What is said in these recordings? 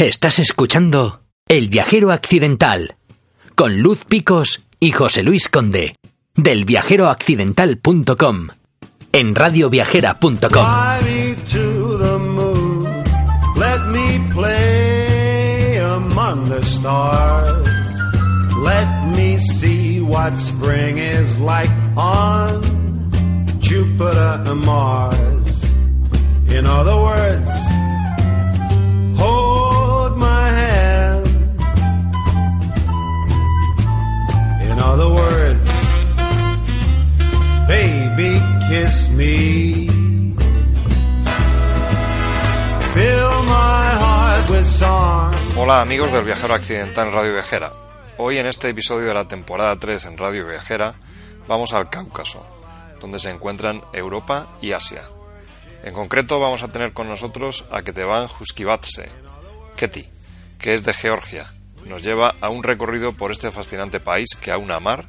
Estás escuchando El viajero accidental con Luz Picos y José Luis Conde del viajeroaccidental.com en radioviajera.com. Let me see what spring is like on Jupiter and Mars. In other words, Hola amigos del Viajero Accidental en Radio Viajera. Hoy en este episodio de la temporada 3 en Radio Viajera vamos al Cáucaso, donde se encuentran Europa y Asia. En concreto vamos a tener con nosotros a Ketevan Huskivatse, Keti, que es de Georgia. Nos lleva a un recorrido por este fascinante país que aúna mar,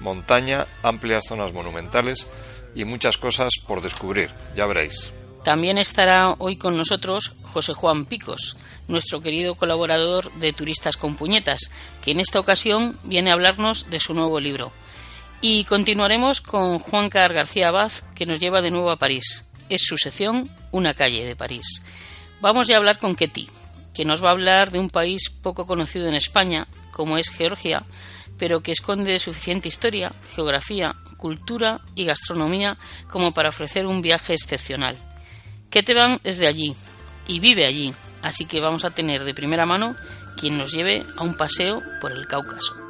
montaña, amplias zonas monumentales y muchas cosas por descubrir, ya veréis. También estará hoy con nosotros José Juan Picos, nuestro querido colaborador de Turistas con Puñetas, que en esta ocasión viene a hablarnos de su nuevo libro. Y continuaremos con Juan Car García Abad, que nos lleva de nuevo a París. Es su sección Una calle de París. Vamos ya a hablar con Ketty, que nos va a hablar de un país poco conocido en España, como es Georgia, pero que esconde suficiente historia, geografía, cultura y gastronomía como para ofrecer un viaje excepcional. Keteban es de allí y vive allí, así que vamos a tener de primera mano quien nos lleve a un paseo por el Cáucaso.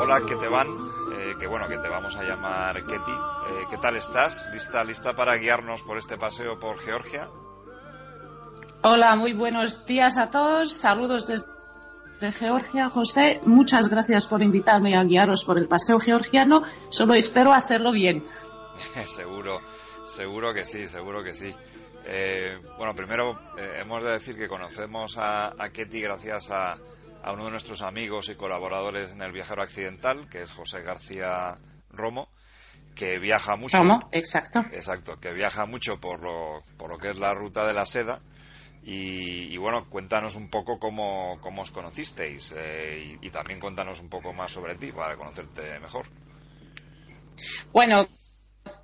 Hola, ¿qué te van? Eh, que bueno, que te vamos a llamar Ketty. Eh, ¿Qué tal estás? ¿Lista, ¿Lista para guiarnos por este paseo por Georgia? Hola, muy buenos días a todos. Saludos desde Georgia, José. Muchas gracias por invitarme a guiaros por el paseo georgiano. Solo espero hacerlo bien. seguro, seguro que sí, seguro que sí. Eh, bueno, primero eh, hemos de decir que conocemos a, a Ketty gracias a, a uno de nuestros amigos y colaboradores en el Viajero Accidental, que es José García Romo, que viaja mucho. ¿Cómo? Exacto. Exacto, que viaja mucho por lo, por lo que es la ruta de la seda. Y, bueno, cuéntanos un poco cómo, cómo os conocisteis eh, y, también cuéntanos un poco más sobre ti para conocerte mejor. Bueno,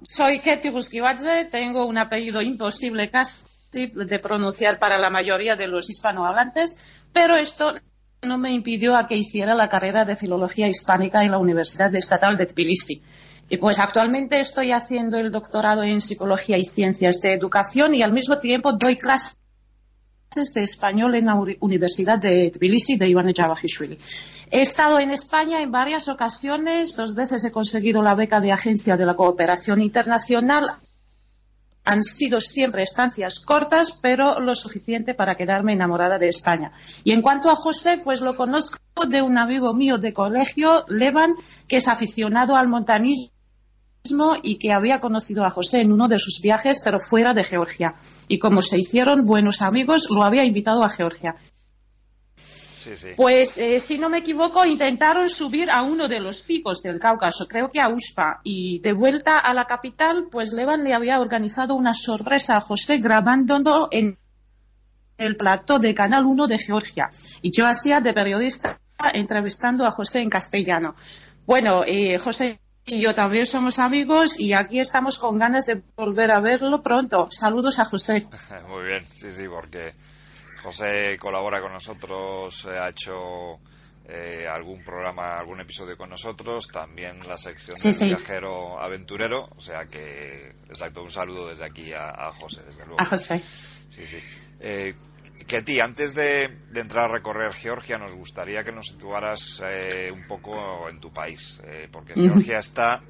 soy Ketty Guskivadze, tengo un apellido imposible casi de pronunciar para la mayoría de los hispanohablantes, pero esto no me impidió a que hiciera la carrera de Filología Hispánica en la Universidad Estatal de Tbilisi. Y pues actualmente estoy haciendo el doctorado en Psicología y Ciencias de Educación y al mismo tiempo doy clases de español en la Uni- Universidad de Tbilisi de Iván. He estado en España en varias ocasiones, dos veces he conseguido la beca de Agencia de la Cooperación Internacional. Han sido siempre estancias cortas, pero lo suficiente para quedarme enamorada de España. Y en cuanto a José, pues lo conozco de un amigo mío de colegio, Levan, que es aficionado al montañismo y que había conocido a José en uno de sus viajes, pero fuera de Georgia. Y como se hicieron buenos amigos, lo había invitado a Georgia. Sí, sí. Pues, eh, si no me equivoco, intentaron subir a uno de los picos del Cáucaso, creo que a Uspa, y de vuelta a la capital, pues Levan le había organizado una sorpresa a José grabándolo en el plató de Canal 1 de Georgia. Y yo hacía de periodista entrevistando a José en castellano. Bueno, eh, José y yo también somos amigos y aquí estamos con ganas de volver a verlo pronto. Saludos a José. Muy bien, sí, sí, porque José colabora con nosotros, eh, ha hecho eh, algún programa, algún episodio con nosotros, también la sección Sí, del sí. viajero aventurero, o sea que, exacto, un saludo desde aquí a, a José, desde luego. A José. Sí, sí. Eh, Ketty, antes de, de entrar a recorrer Georgia, nos gustaría que nos situaras eh, un poco en tu país, eh, porque. Georgia está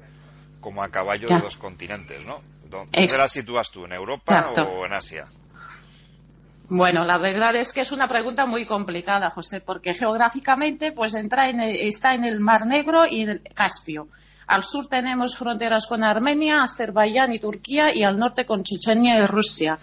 como a caballo Ya. de dos continentes, ¿no? ¿Dó- ¿Dónde Ex- la sitúas tú? ¿En Europa Exacto. o en Asia? Bueno, la verdad es que es una pregunta muy complicada, José, porque geográficamente pues entra en el- está en el Mar Negro y en el Caspio. Al sur tenemos fronteras con Armenia, Azerbaiyán y Turquía y al norte con Chechenia y Rusia.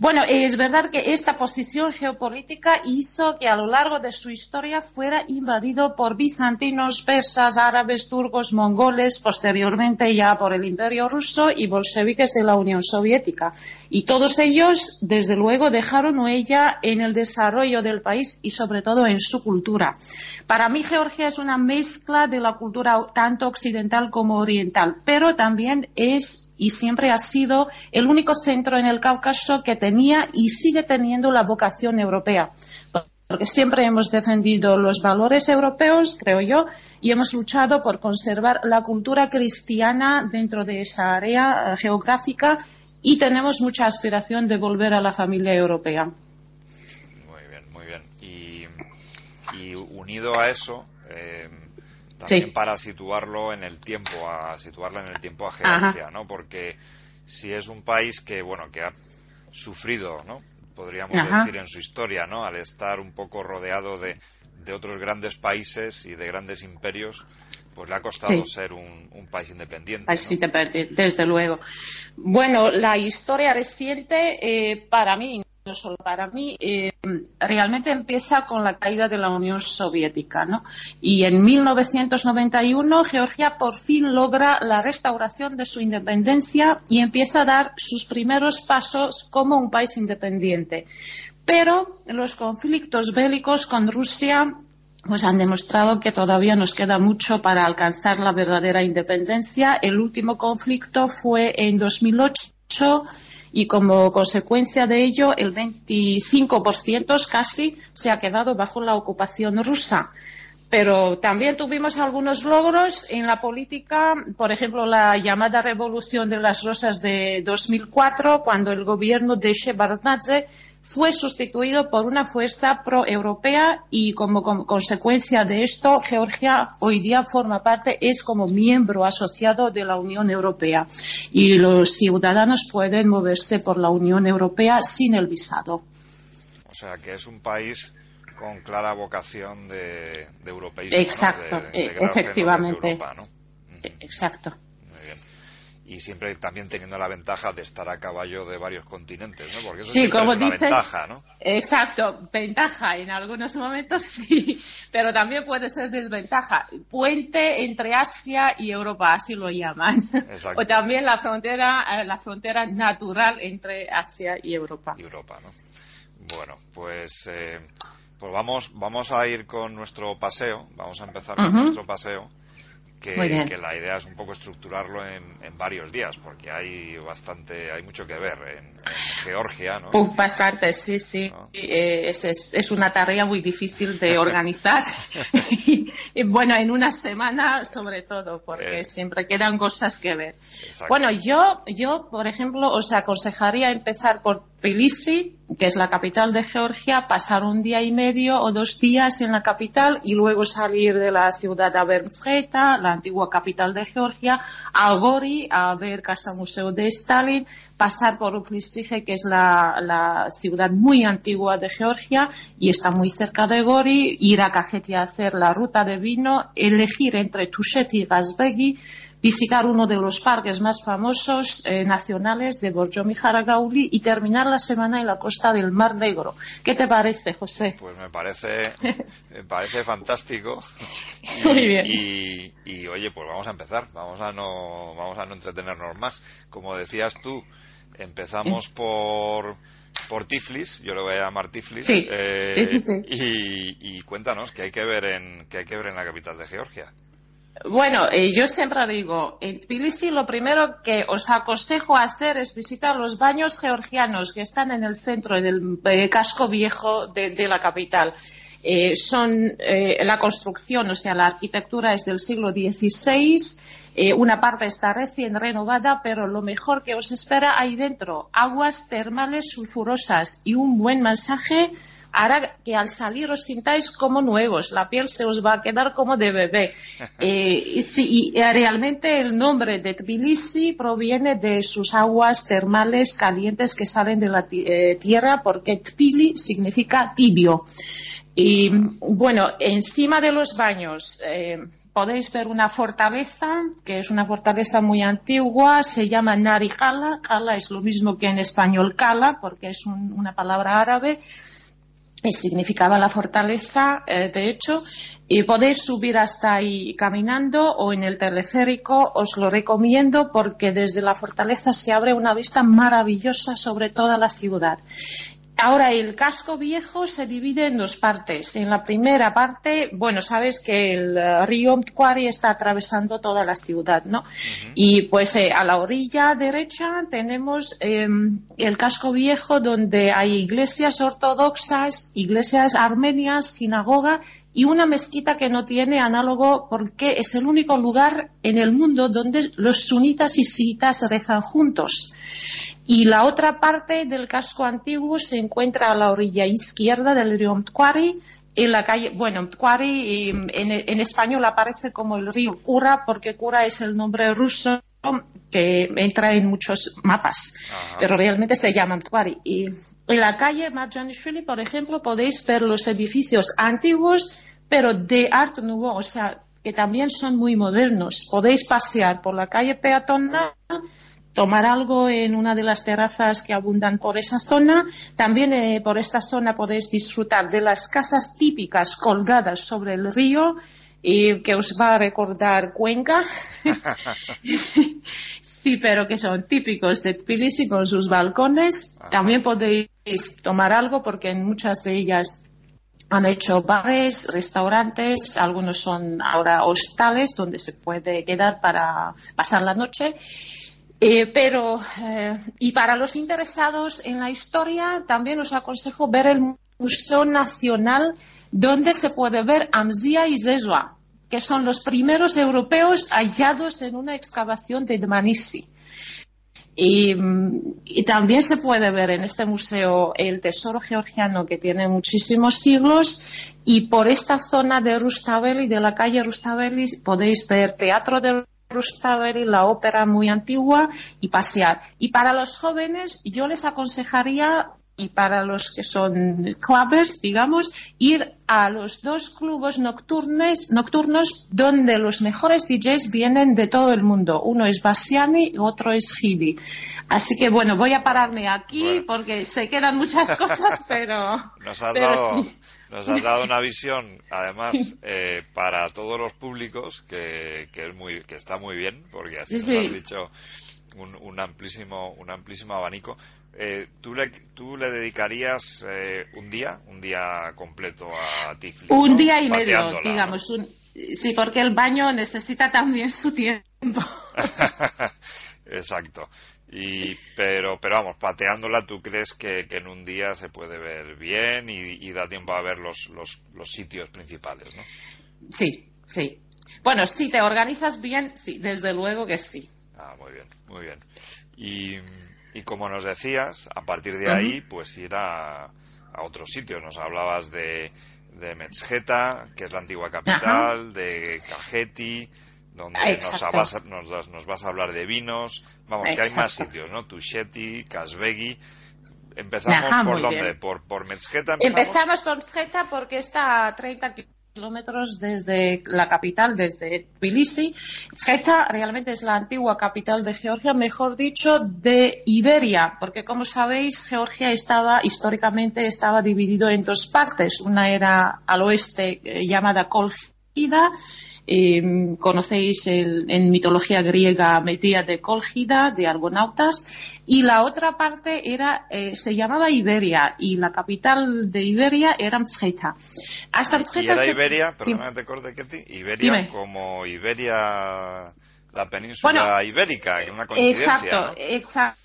Bueno, es verdad que esta posición geopolítica hizo que a lo largo de su historia fuera invadido por bizantinos, persas, árabes, turcos, mongoles, posteriormente ya por el Imperio ruso y bolcheviques de la Unión Soviética. Y todos ellos, desde luego, dejaron huella en el desarrollo del país y sobre todo en su cultura. Para mí, Georgia es una mezcla de la cultura tanto occidental como oriental, pero también es y siempre ha sido el único centro en el Cáucaso que tenía y sigue teniendo la vocación europea. Porque siempre hemos defendido los valores europeos, creo yo, y hemos luchado por conservar la cultura cristiana dentro de esa área eh, geográfica y tenemos mucha aspiración de volver a la familia europea. Muy bien, muy bien. Y, unido a eso, eh, también Sí. para situarlo en el tiempo, a situarla en el tiempo a Georgia, ¿no? Porque si es un país que, bueno, que ha sufrido, ¿no? Podríamos Ajá. decir en su historia, ¿no? Al estar un poco rodeado de, de otros grandes países y de grandes imperios, pues le ha costado Sí. ser un, un país independiente. Ay, ¿no? sí, te perdí, desde luego. Bueno, la historia reciente, eh, para mí, solo para mí, eh, realmente empieza con la caída de la Unión Soviética, ¿no? Y en 1991 Georgia por fin logra la restauración de su independencia y empieza a dar sus primeros pasos como un país independiente. Pero los conflictos bélicos con Rusia pues han demostrado que todavía nos queda mucho para alcanzar la verdadera independencia. El último conflicto fue en 2008 y como consecuencia de ello el 25% casi se ha quedado bajo la ocupación rusa. Pero también tuvimos algunos logros en la política, por ejemplo, la llamada Revolución de las Rosas de 2004, cuando el gobierno de Shevardnadze fue sustituido por una fuerza pro-europea y como, como consecuencia de esto, Georgia hoy día forma parte, es como miembro asociado de la Unión Europea y los ciudadanos pueden moverse por la Unión Europea sin el visado. O sea, que es un país con clara vocación de, de europeísmo. ¿no? Exacto, De- de eh, en efectivamente. Europa, ¿no? Eh, Exacto. Muy bien. Y siempre también teniendo la ventaja de estar a caballo de varios continentes, ¿no? Porque eso Sí, como es una dice- ventaja, ¿no? Exacto, ventaja en algunos momentos sí, pero también puede ser desventaja. Puente entre Asia y Europa, así lo llaman. Exacto. O también la frontera, eh, la frontera natural entre Asia y Europa. Y Europa, ¿no? Bueno, pues, eh, pues vamos, vamos a ir con nuestro paseo, vamos a empezar con nuestro paseo, que, la idea es un poco estructurarlo en, en varios días, porque hay bastante, hay mucho que ver en, en Georgia, ¿no? Uh, bastante, sí, sí. ¿No? Eh, es, es- es una tarea muy difícil de organizar. y, y bueno, en una semana sobre todo, porque Eh. siempre quedan cosas que ver. Exacto. Bueno, yo, yo, por ejemplo, os aconsejaría empezar por Tbilisi, que es la capital de Georgia, pasar un día y medio o dos días en la capital y luego salir de la ciudad Bermsgeta, la antigua capital de Georgia, a Gori, a ver Casa Museo de Stalin, pasar por Uplisige, que es la, ciudad muy antigua de Georgia y está muy cerca de Gori, ir a Kakheti a hacer la ruta de vino, elegir entre Tushet y Gazbegi, visitar uno de los parques más famosos eh, nacionales de Borjomi Haragauli y terminar la semana en la costa del Mar Negro. ¿Qué te parece, José? Pues me parece, me parece fantástico. Y, Muy bien. Y, y, oye, pues vamos a empezar. Vamos a no, vamos a no entretenernos más. Como decías tú, empezamos por por Tiflis, yo lo voy a llamar Tiflis. Sí. eh, Sí, sí, sí. Y, y cuéntanos qué hay que ver en qué hay que ver en la capital de Georgia. Bueno, eh, yo siempre digo, en Tbilisi lo primero que os aconsejo hacer es visitar los baños georgianos que están en el centro del eh, casco viejo de, la capital. Eh, son eh, la construcción, o sea, la arquitectura es del siglo XVI. eh, una parte está recién renovada, pero lo mejor que os espera ahí dentro, aguas termales sulfurosas y un buen masaje hará que al salir os sintáis como nuevos, la piel se os va a quedar como de bebé. Eh, y, sí, y, eh, realmente el nombre de Tbilisi proviene de sus aguas termales calientes que salen de la eh, tierra porque Tpili significa tibio. Y bueno, encima de los baños eh, podéis ver una fortaleza, que es una fortaleza muy antigua, se llama Nari Kala. Kala es lo mismo que en español Kala, porque es un- una palabra árabe significaba la fortaleza, eh, de hecho, y podéis subir hasta ahí caminando o en el teleférico, os lo recomiendo porque desde la fortaleza se abre una vista maravillosa sobre toda la ciudad. Ahora, el casco viejo se divide en dos partes. En la primera parte, bueno, sabes que el eh, río Mtquari está atravesando toda la ciudad, ¿no? Y pues eh, a la orilla derecha tenemos eh, el casco viejo donde hay iglesias ortodoxas, iglesias armenias, sinagoga y una mezquita que no tiene análogo porque es el único lugar en el mundo donde los sunitas y siitas rezan juntos. Y la otra parte del casco antiguo se encuentra a la orilla izquierda del río Mtquari, en la calle, bueno, Mtquari en, en español aparece como el río Kura, porque Kura es el nombre ruso que entra en muchos mapas, pero realmente se llama Mtquari. Y en la calle Marjanishvili, por ejemplo, podéis ver los edificios antiguos, pero de Art Nouveau, o sea, que también son muy modernos. Podéis pasear por la calle peatonal tomar algo en una de las terrazas que abundan por esa zona. También eh, por esta zona podéis disfrutar de las casas típicas colgadas sobre el río y que os va a recordar Cuenca. sí, pero que son típicos de Tbilisi con sus balcones. También podéis tomar algo porque en muchas de ellas han hecho bares, restaurantes, algunos son ahora hostales donde se puede quedar para pasar la noche. Eh, pero, eh, y para los interesados en la historia, también os aconsejo ver el Museo Nacional, donde se puede ver Amzia y Zezua, que son los primeros europeos hallados en una excavación de Dmanisi. Y, y, también se puede ver en este museo el tesoro georgiano que tiene muchísimos siglos y por esta zona de Rustaveli, de la calle Rustaveli, podéis ver teatro de Rustaveli, la ópera muy antigua y pasear. Y para los jóvenes yo les aconsejaría y para los que son clubbers, digamos, ir a los dos clubes nocturnos, nocturnos donde los mejores DJs vienen de todo el mundo. Uno es Bassiani y otro es Hibi. Así que bueno, voy a pararme aquí Bueno. porque se quedan muchas cosas, pero, Nos has, pero dado, sí. Nos has dado una visión, además, eh, para todos los públicos, que, que, es muy, que está muy bien, porque así Sí, nos has dicho un, un amplísimo, un amplísimo abanico. Eh, ¿tú, le, ¿Tú le dedicarías eh, un día, un día completo a Tiflis? Un ¿no? día y medio, digamos. un- sí, porque el baño necesita también su tiempo. Exacto. Y, pero, pero vamos, pateándola, ¿tú crees que, que en un día se puede ver bien y, y da tiempo a ver los, los, los sitios principales, ¿no? Sí, sí. Bueno, si te organizas bien, sí, desde luego que sí. Ah, muy bien, muy bien. Y, y como nos decías, a partir de ahí, pues ir a, a otros sitios. Nos hablabas de, de Metzgeta, que es la antigua capital, de Cajeti, donde nos Exacto. vas, a- nos, nos vas a hablar de vinos. Vamos, que hay más sitios, ¿no? Tusheti, Kasbegi. Empezamos Ajá, por dónde? Por, por empezamos. Empezamos con Sgeta porque está a 30 kilómetros desde la capital, desde Tbilisi. Sgeta realmente es la antigua capital de Georgia, mejor dicho, de Iberia, porque como sabéis, Georgia estaba, históricamente, estaba dividido en dos partes. Una era al oeste eh, llamada Colchida, eh, conocéis el- en mitología griega Medea de Colgida, de argonautas, y la otra parte era, eh, se llamaba Iberia, y la capital de Iberia era Mtsgeta. Hasta Y Mtsgeta era se- Iberia, perdona te corte, Ketty, Iberia Dime. como Iberia, la península Bueno, ibérica, una coincidencia. Exacto, ¿no? exacto.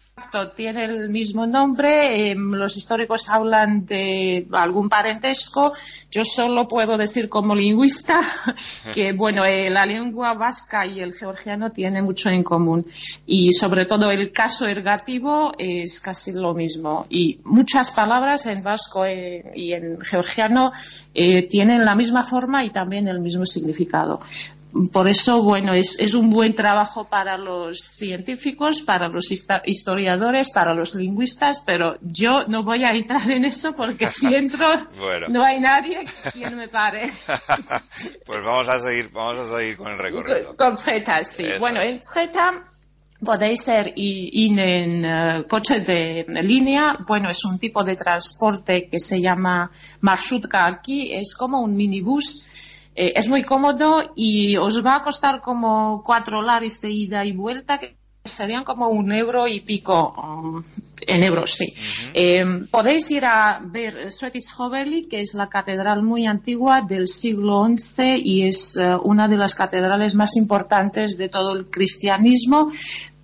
Tiene el mismo nombre. eh, los históricos hablan de algún parentesco. Yo solo puedo decir como lingüista que, bueno, eh, la lengua vasca y el georgiano tienen mucho en común. Y sobre todo el caso ergativo es casi lo mismo. Y muchas palabras en vasco eh, y en georgiano eh, tienen la misma forma y también el mismo significado. Por eso, bueno, es, es un buen trabajo para los científicos, para los historiadores, para los lingüistas, pero yo no voy a entrar en eso porque si entro Bueno. no hay nadie quien me pare. pues vamos a seguir, vamos a seguir con el recorrido. Con Z, sí. Eso bueno, en Z podéis ser i- ir en eh, coche de, línea. Bueno, es un tipo de transporte que se llama marsrutka aquí. Es como un minibús. Eh, es muy cómodo y os va a costar como cuatro lares de ida y vuelta, que serían como un euro y pico um, en euros, sí. Eh, podéis ir a ver Svetitzhoveli, que es la catedral muy antigua del siglo XI y es eh, una de las catedrales más importantes de todo el cristianismo.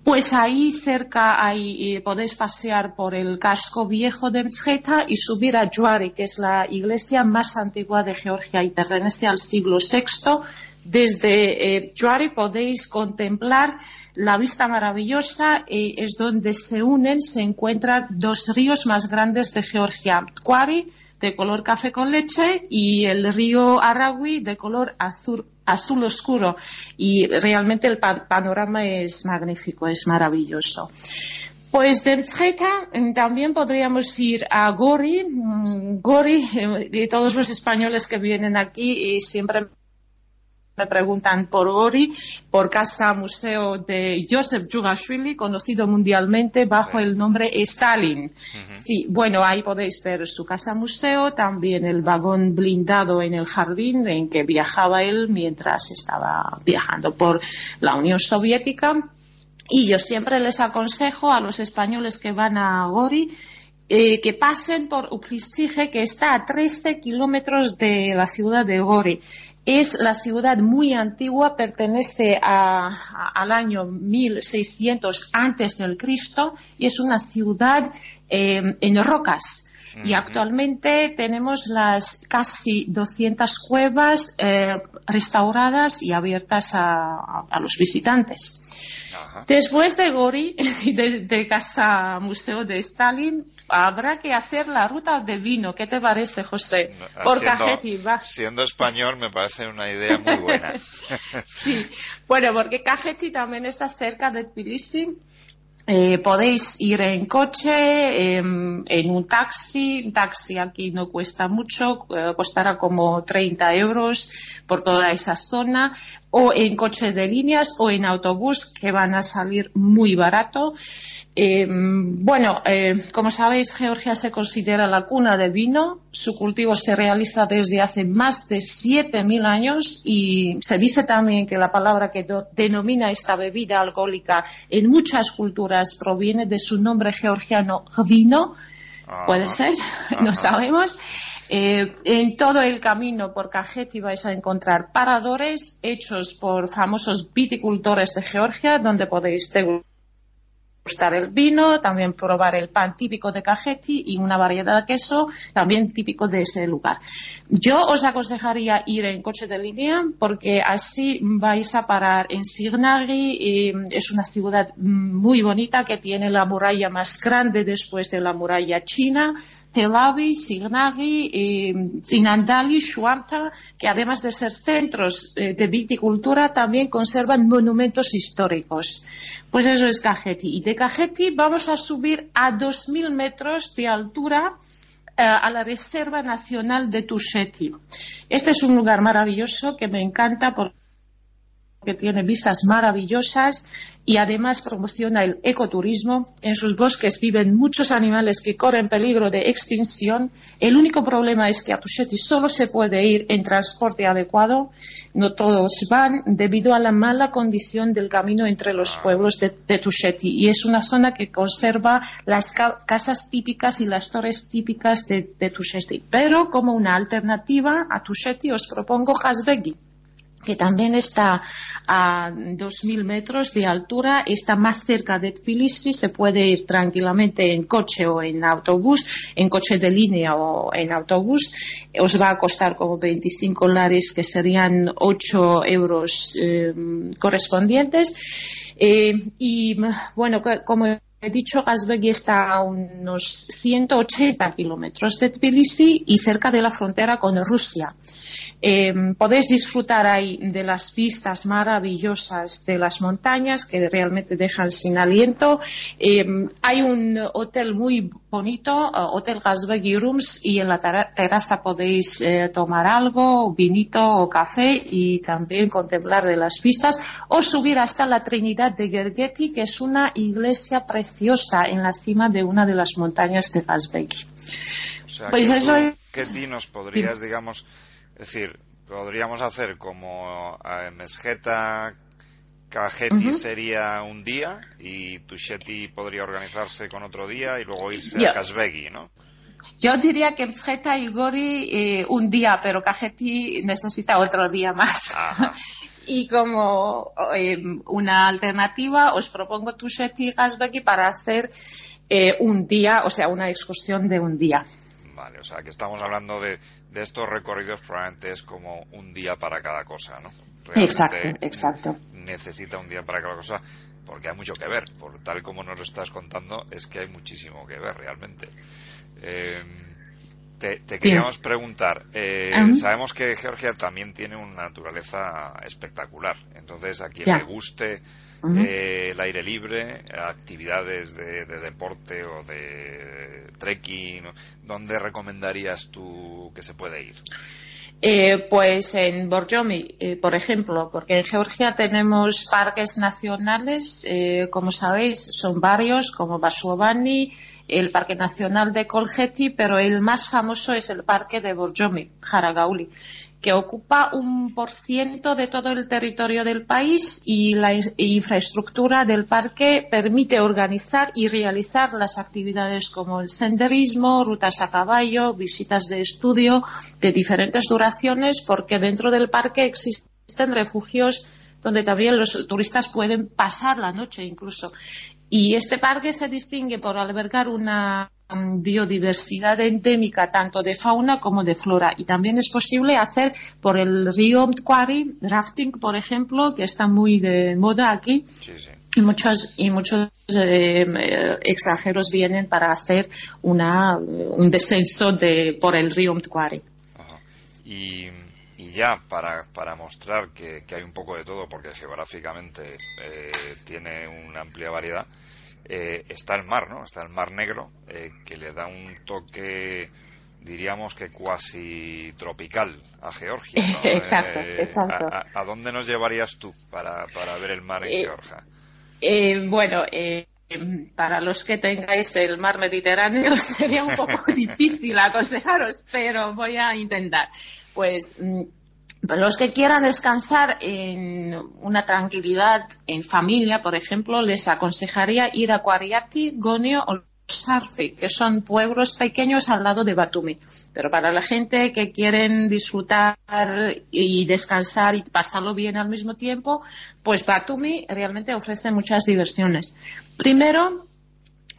Pues ahí cerca eh, podéis pasear por el casco viejo de Mzheta y subir a Juari, que es la iglesia más antigua de Georgia y pertenece al siglo VI. Desde eh, Juari podéis contemplar la vista maravillosa eh, es donde se unen, se encuentran dos ríos más grandes de Georgia, Tquari, de color café con leche, y el río Aragui, de color azul, azul oscuro. Y realmente el pa- panorama es magnífico, es maravilloso. Pues de Mzheta eh, también podríamos ir a Gori. Mm, Gori, eh, de todos los españoles que vienen aquí, y siempre me preguntan por Gori, por Casa Museo de Joseph Jugashvili, conocido mundialmente bajo el nombre Stalin. Sí, bueno, ahí podéis ver su casa museo, también el vagón blindado en el jardín en que viajaba él mientras estaba viajando por la Unión Soviética. Y yo siempre les aconsejo a los españoles que van a Gori eh, que pasen por Upristije, que está a 13 kilómetros de la ciudad de Gori. Es la ciudad muy antigua, pertenece a- a- al año 1600 antes del Cristo y es una ciudad eh, en rocas. Y actualmente tenemos las casi 200 cuevas eh, restauradas y abiertas a los visitantes. Ajá. Después de Gori y de, de Casa Museo de Stalin, habrá que hacer la ruta de vino. ¿Qué te parece, José? Por Siendo- Cajeti, va. Siendo español me parece una idea muy buena. Sí, bueno, porque Cajeti también está cerca de Tbilisi. Eh, podéis ir en coche, em, en un taxi. Un taxi aquí no cuesta mucho, eh, costará como 30 euros por toda esa zona. O en coche de líneas o en autobús que van a salir muy barato. Eh, bueno, eh, como sabéis, Georgia se considera la cuna de vino. Su cultivo se realiza desde hace más de 7.000 años y se dice también que la palabra que denomina esta bebida alcohólica en muchas culturas proviene de su nombre georgiano vino. Puede Ajá. ser, no sabemos. Eh, en todo el camino por Cajeti vais a encontrar paradores hechos por famosos viticultores de Georgia, donde podéis degustar el vino, también probar el pan típico de Cajeti y una variedad de queso también típico de ese lugar. Yo os aconsejaría ir en coche de línea porque así vais a parar en Signagi. y es una ciudad muy bonita que tiene la muralla más grande después de la muralla china. Tel Aviv, Signagi, eh, Zinandali, Shuamta, que además de ser centros eh, de viticultura, también conservan monumentos históricos. Pues eso es Cajeti. Y de Cajeti vamos a subir a 2.000 metros de altura eh, a la Reserva Nacional de Tusheti. Este es un lugar maravilloso que me encanta porque tiene vistas maravillosas y además promociona el ecoturismo. En sus bosques viven muchos animales que corren peligro de extinción. El único problema es que a Tusheti solo se puede ir en transporte adecuado. No todos van debido a la mala condición del camino entre los pueblos de, de Tusheti. Y es una zona que conserva las ca- casas típicas y las torres típicas de, de Tusheti. Pero como una alternativa a Tusheti os propongo Hasbegi. Que también está a 2.000 metros de altura, está más cerca de Tbilisi, se puede ir tranquilamente en coche o en autobús, en coche de línea o en autobús. Os va a costar como 25 dólares, que serían 8 euros eh, correspondientes. Eh, y bueno, como he dicho, Gazbegi está a unos 180 kilómetros de Tbilisi y cerca de la frontera con Rusia. Eh, podéis disfrutar ahí de las vistas maravillosas de las montañas que realmente dejan sin aliento. Eh, hay un hotel muy bonito, eh, Hotel Gazbegi Rooms, y en la terraza podéis eh, tomar algo, vinito o café y también contemplar de las vistas o subir hasta la Trinidad de Gergeti, que es una iglesia preciosa en la cima de una de las montañas de. O sea, Pues eso tú, es- ¿qué nos podrías, digamos, decir, podríamos hacer como eh, Mesgeta, Cajeti sería un día y Tusheti podría organizarse con otro día y luego irse a Kazbegi, ¿no? Yo diría que Msgeta y Gori eh, un día, pero Cajeti necesita otro día más. Ajá. Y como eh, una alternativa, os propongo Tusheti y Gazbegi para hacer eh, un día, o sea, una excursión de un día. Vale, o sea que estamos hablando de, de estos recorridos probablemente es como un día para cada cosa, ¿no? Realmente Exacto, exacto. Necesita un día para cada cosa porque hay mucho que ver. Por tal como nos lo estás contando, es que hay muchísimo que ver realmente. Eh, te, te queríamos preguntar, eh, sabemos que Georgia también tiene una naturaleza espectacular. Entonces, a quien Ya. le guste Eh, el aire libre, actividades de, de deporte o de trekking, ¿dónde recomendarías tú que se puede ir? Eh, pues en Borjomi, eh, por ejemplo, porque en Georgia tenemos parques nacionales, eh, como sabéis, son varios, como Basuovani, el Parque Nacional de Kolkheti, pero el más famoso es el Parque de Borjomi, Jaragauli, que ocupa un por ciento de todo el territorio del país y la in- infraestructura del parque permite organizar y realizar las actividades como el senderismo, rutas a caballo, visitas de estudio de diferentes duraciones, porque dentro del parque existen refugios donde también los turistas pueden pasar la noche incluso. Y este parque se distingue por albergar una biodiversidad endémica tanto de fauna como de flora. Y también es posible hacer por el río Mtquari, rafting, por ejemplo, que está muy de moda aquí. Sí, sí. Y muchos, y muchos eh, extranjeros vienen para hacer una, un descenso de, por el río Mtquari. Ajá. Y, y ya para, para mostrar que, que hay un poco de todo, porque geográficamente eh, tiene una amplia variedad, eh, está el mar, ¿no? Está el mar negro, eh, que le da un toque, diríamos que cuasi tropical a Georgia. ¿no? Exacto, Eh, exacto. A, a- dónde nos llevarías tú para, para ver el mar en Eh, Georgia? Eh, bueno, eh, para los que tengáis el mar Mediterráneo sería un poco difícil aconsejaros, pero voy a intentar. Pues mm, los que quieran descansar en una tranquilidad en familia, por ejemplo, les aconsejaría ir a Quariati, Gonio o Sarfi, que son pueblos pequeños al lado de Batumi. Pero para la gente que quieren disfrutar y descansar y pasarlo bien al mismo tiempo, pues Batumi realmente ofrece muchas diversiones. Primero,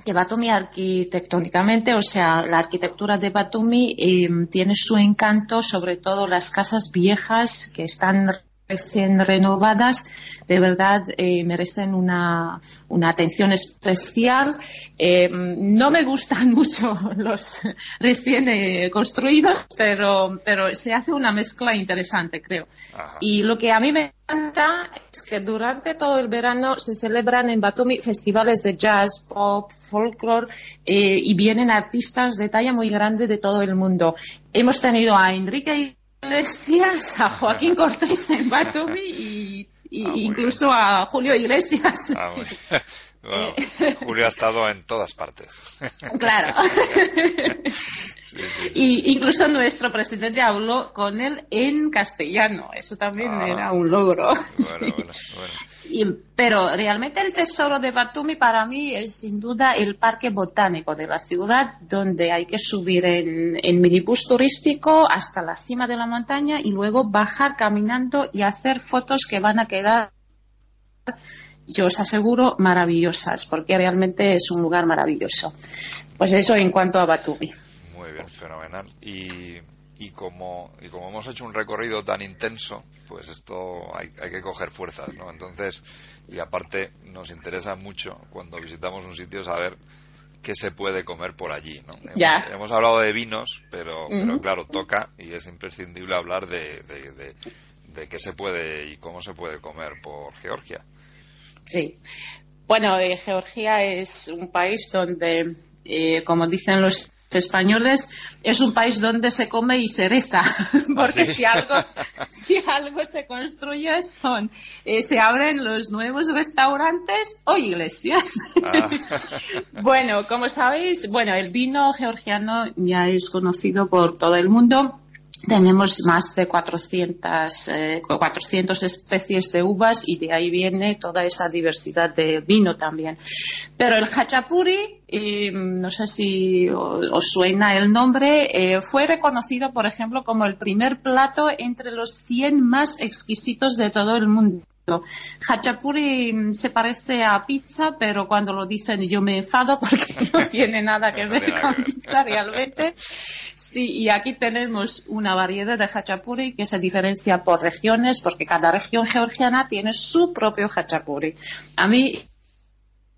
que Batumi arquitectónicamente, o sea, la arquitectura de Batumi eh, tiene su encanto, sobre todo las casas viejas que están recién renovadas, de verdad eh, merecen una, una atención especial. Eh, no me gustan mucho los recién eh, construidos, pero, pero se hace una mezcla interesante, creo. Ajá. Y lo que a mí me encanta es que durante todo el verano se celebran en Batumi festivales de jazz, pop, folklore eh, y vienen artistas de talla muy grande de todo el mundo. Hemos tenido a Enrique Iglesias, a Joaquín Cortés en Batumi y, y Ah, incluso a Julio Iglesias. Ah, sí. muy- Bueno, Julio ha estado en todas partes. Claro. Sí, sí, sí. Y incluso nuestro presidente habló con él en castellano. Eso también Ah. era un logro. Bueno, bueno. Y- pero realmente el tesoro de Batumi para mí es sin duda el parque botánico de la ciudad, donde hay que subir en, en minibús turístico hasta la cima de la montaña y luego bajar caminando y hacer fotos que van a quedar, yo os aseguro, maravillosas, porque realmente es un lugar maravilloso. Pues eso en cuanto a Batumi. Muy bien, fenomenal. Y, como, y como hemos hecho un recorrido tan intenso, pues esto hay, hay que coger fuerzas, ¿no? Entonces, y aparte nos interesa mucho cuando visitamos un sitio saber qué se puede comer por allí, ¿no? Hemos, Ya. hemos hablado de vinos, pero, pero claro, toca y es imprescindible hablar de, de, de, de qué se puede y cómo se puede comer por Georgia. Sí. Bueno, eh, Georgia es un país donde, eh, como dicen los españoles, es un país donde se come y se reza, porque sí? si algo si algo se construye son eh, se abren los nuevos restaurantes o iglesias. Ah. bueno, como sabéis, bueno, el vino georgiano ya es conocido por todo el mundo. Tenemos más de 400, eh, 400 especies de uvas y de ahí viene toda esa diversidad de vino también. Pero el hachapuri, eh, no sé si os suena el nombre, eh, fue reconocido, por ejemplo, como el primer plato entre los 100 más exquisitos de todo el mundo. Hachapuri mm, se parece a pizza, pero cuando lo dicen yo me enfado porque no tiene nada que ver con pizza realmente. Sí, y aquí tenemos una variedad de hachapuri que se diferencia por regiones, porque cada región georgiana tiene su propio hachapuri. A mí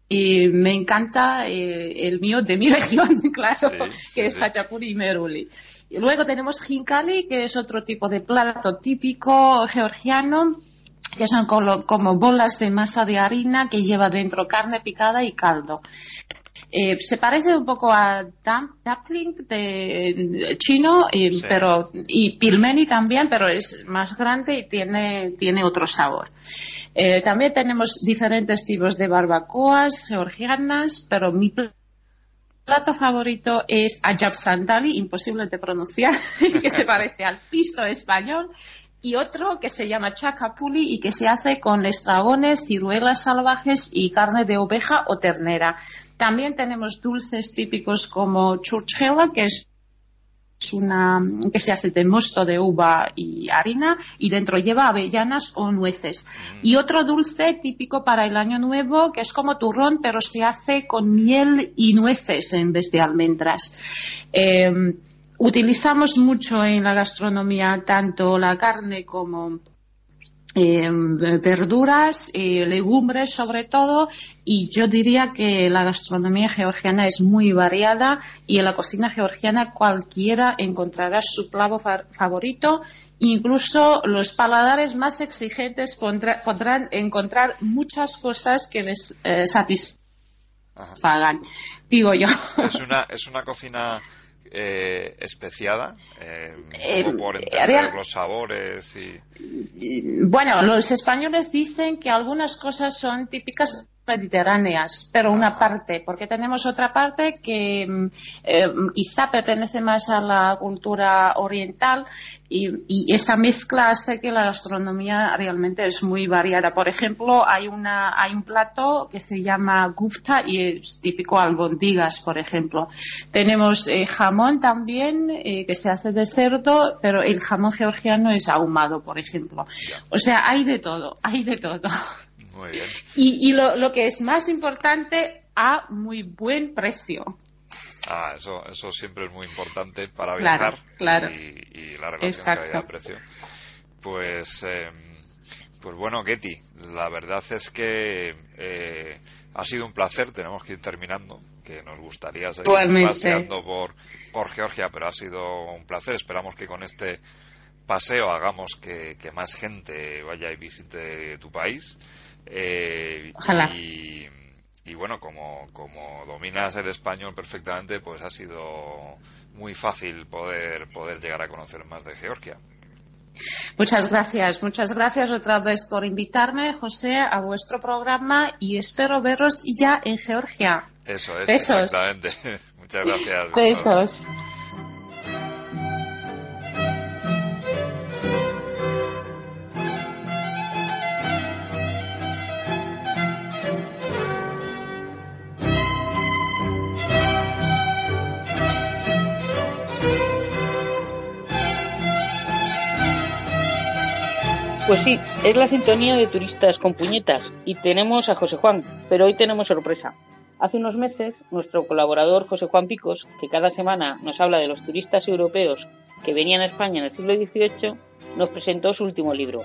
y me encanta eh, el mío de mi región, claro, Sí, sí, que es sí. hachapuri y meruli. Y luego tenemos jinkali, que es otro tipo de plato típico georgiano, que son como bolas de masa de harina que lleva dentro carne picada y caldo. Eh, se parece un poco a dum- dumpling de chino, eh, Sí. pero y pilmeni también, pero es más grande y tiene, tiene otro sabor. Eh, también tenemos diferentes tipos de barbacoas georgianas, pero mi pl- plato favorito es ajab sandali, imposible de pronunciar, que se parece al pisto español, y otro que se llama chacapuli y que se hace con estragones, ciruelas salvajes y carne de oveja o ternera. También tenemos dulces típicos como churchela, que es una que se hace de mosto de uva y harina y dentro lleva avellanas o nueces. Y otro dulce típico para el año nuevo que es como turrón pero se hace con miel y nueces en vez de almendras. Eh, utilizamos mucho en la gastronomía tanto la carne como eh, verduras, eh, legumbres sobre todo, y yo diría que la gastronomía georgiana es muy variada y en la cocina georgiana cualquiera encontrará su plato fa- favorito. Incluso los paladares más exigentes pondrá- podrán encontrar muchas cosas que les eh, satisfagan, digo yo. Es una, es una cocina eh, especiada, eh, un Eh, por entender los sabores y... Bueno, los españoles dicen que algunas cosas son típicas mediterráneas, pero una parte, porque tenemos otra parte que mm, eh, quizá pertenece más a la cultura oriental y, y esa mezcla hace que la gastronomía realmente es muy variada. Por ejemplo, hay una hay un plato que se llama gufta y es típico albondigas, por ejemplo. Tenemos eh, jamón también eh, que se hace de cerdo, pero el jamón georgiano es ahumado, por ejemplo. O sea, hay de todo, hay de todo. Muy bien. Y, y lo, lo que es más importante, a muy buen precio. Ah, eso, eso siempre es muy importante para viajar claro. Y, y la relación calidad-precio. Pues, eh, pues bueno, Getty, la verdad es que eh, ha sido un placer. Tenemos que ir terminando, que nos gustaría seguir Igualmente. paseando por, por Georgia, pero ha sido un placer. Esperamos que con este paseo hagamos que, que más gente vaya y visite tu país. Eh, Ojalá. Y, y bueno, como, como dominas el español perfectamente, pues ha sido muy fácil poder, poder llegar a conocer más de Georgia. Muchas gracias, muchas gracias otra vez por invitarme, José, a vuestro programa y espero veros ya en Georgia. Eso es, Besos. exactamente. Muchas gracias. Besos. Pues sí, es la sintonía de turistas con puñetas y tenemos a José Juan, pero hoy tenemos sorpresa. Hace unos meses, nuestro colaborador José Juan Picos, que cada semana nos habla de los turistas europeos que venían a España en el siglo XVIII, nos presentó su último libro.